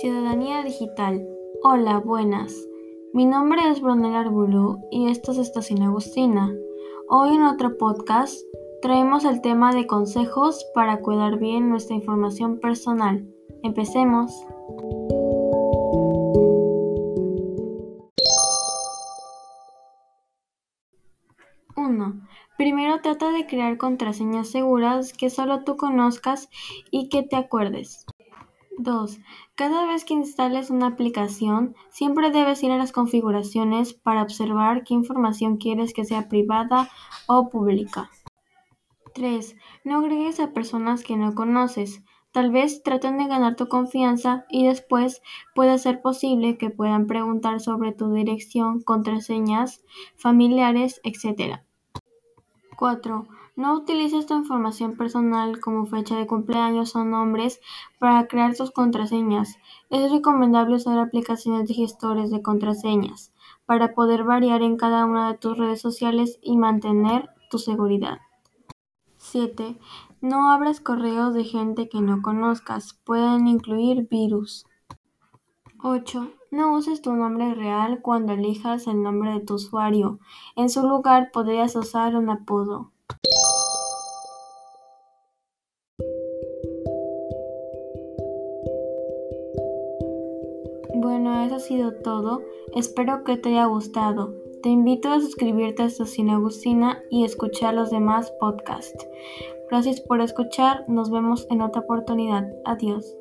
Ciudadanía Digital. Hola, buenas. Mi nombre es Brunel Arbulú y esto es Estación Agustina. Hoy en otro podcast traemos el tema de consejos para cuidar bien nuestra información personal. Empecemos. 1. Primero trata de crear contraseñas seguras que solo tú conozcas y que te acuerdes. 2. Cada vez que instales una aplicación, siempre debes ir a las configuraciones para observar qué información quieres que sea privada o pública. 3. No agregues a personas que no conoces. Tal vez traten de ganar tu confianza y después puede ser posible que puedan preguntar sobre tu dirección, contraseñas, familiares, etc. 4. No utilices tu información personal como fecha de cumpleaños o nombres para crear tus contraseñas. Es recomendable usar aplicaciones de gestores de contraseñas para poder variar en cada una de tus redes sociales y mantener tu seguridad. 7. No abras correos de gente que no conozcas. Pueden incluir virus. 8. No uses tu nombre real cuando elijas el nombre de tu usuario. En su lugar podrías usar un apodo. Bueno, eso ha sido todo. Espero que te haya gustado. Te invito a suscribirte a Estación Agustina y escuchar los demás podcasts. Gracias por escuchar. Nos vemos en otra oportunidad. Adiós.